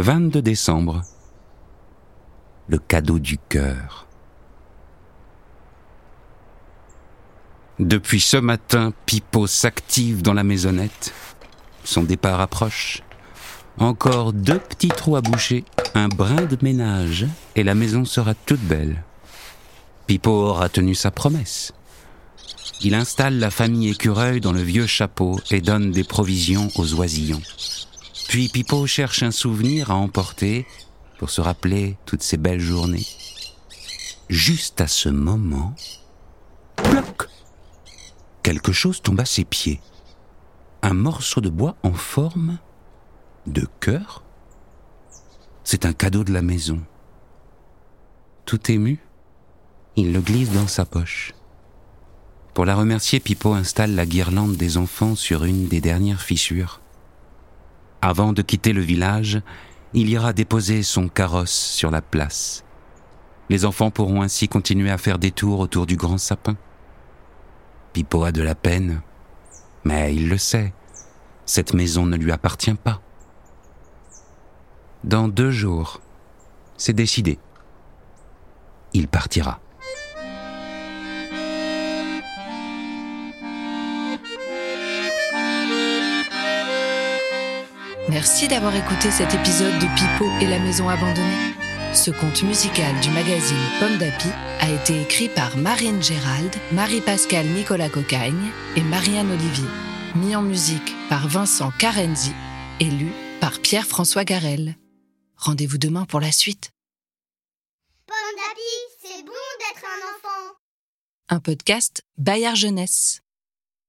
22 décembre. Le cadeau du cœur. Depuis ce matin, Pipo s'active dans la maisonnette. Son départ approche. Encore deux petits trous à boucher, un brin de ménage, et la maison sera toute belle. Pipo aura tenu sa promesse. Il installe la famille écureuil dans le vieux chapeau et donne des provisions aux oisillons. Puis Pipo cherche un souvenir à emporter pour se rappeler toutes ces belles journées. Juste à ce moment, Quelque chose tombe à ses pieds. Un morceau de bois en forme de cœur C'est un cadeau de la maison. Tout ému, il le glisse dans sa poche. Pour la remercier, Pipo installe la guirlande des enfants sur une des dernières fissures. Avant de quitter le village, il ira déposer son carrosse sur la place. Les enfants pourront ainsi continuer à faire des tours autour du grand sapin. Pipo a de la peine, mais il le sait, cette maison ne lui appartient pas. Dans deux jours, c'est décidé. Il partira. Merci d'avoir écouté cet épisode de Pipo et la maison abandonnée. Ce conte musical du magazine Pomme d'Api a été écrit par Marine Gérald, Marie-Pascale Nicolas Cocagne et Marianne Olivier. Mis en musique par Vincent Carenzi et lu par Pierre-François Garel. Rendez-vous demain pour la suite. Pomme d'api, c'est bon d'être un enfant. Un podcast Bayard Jeunesse.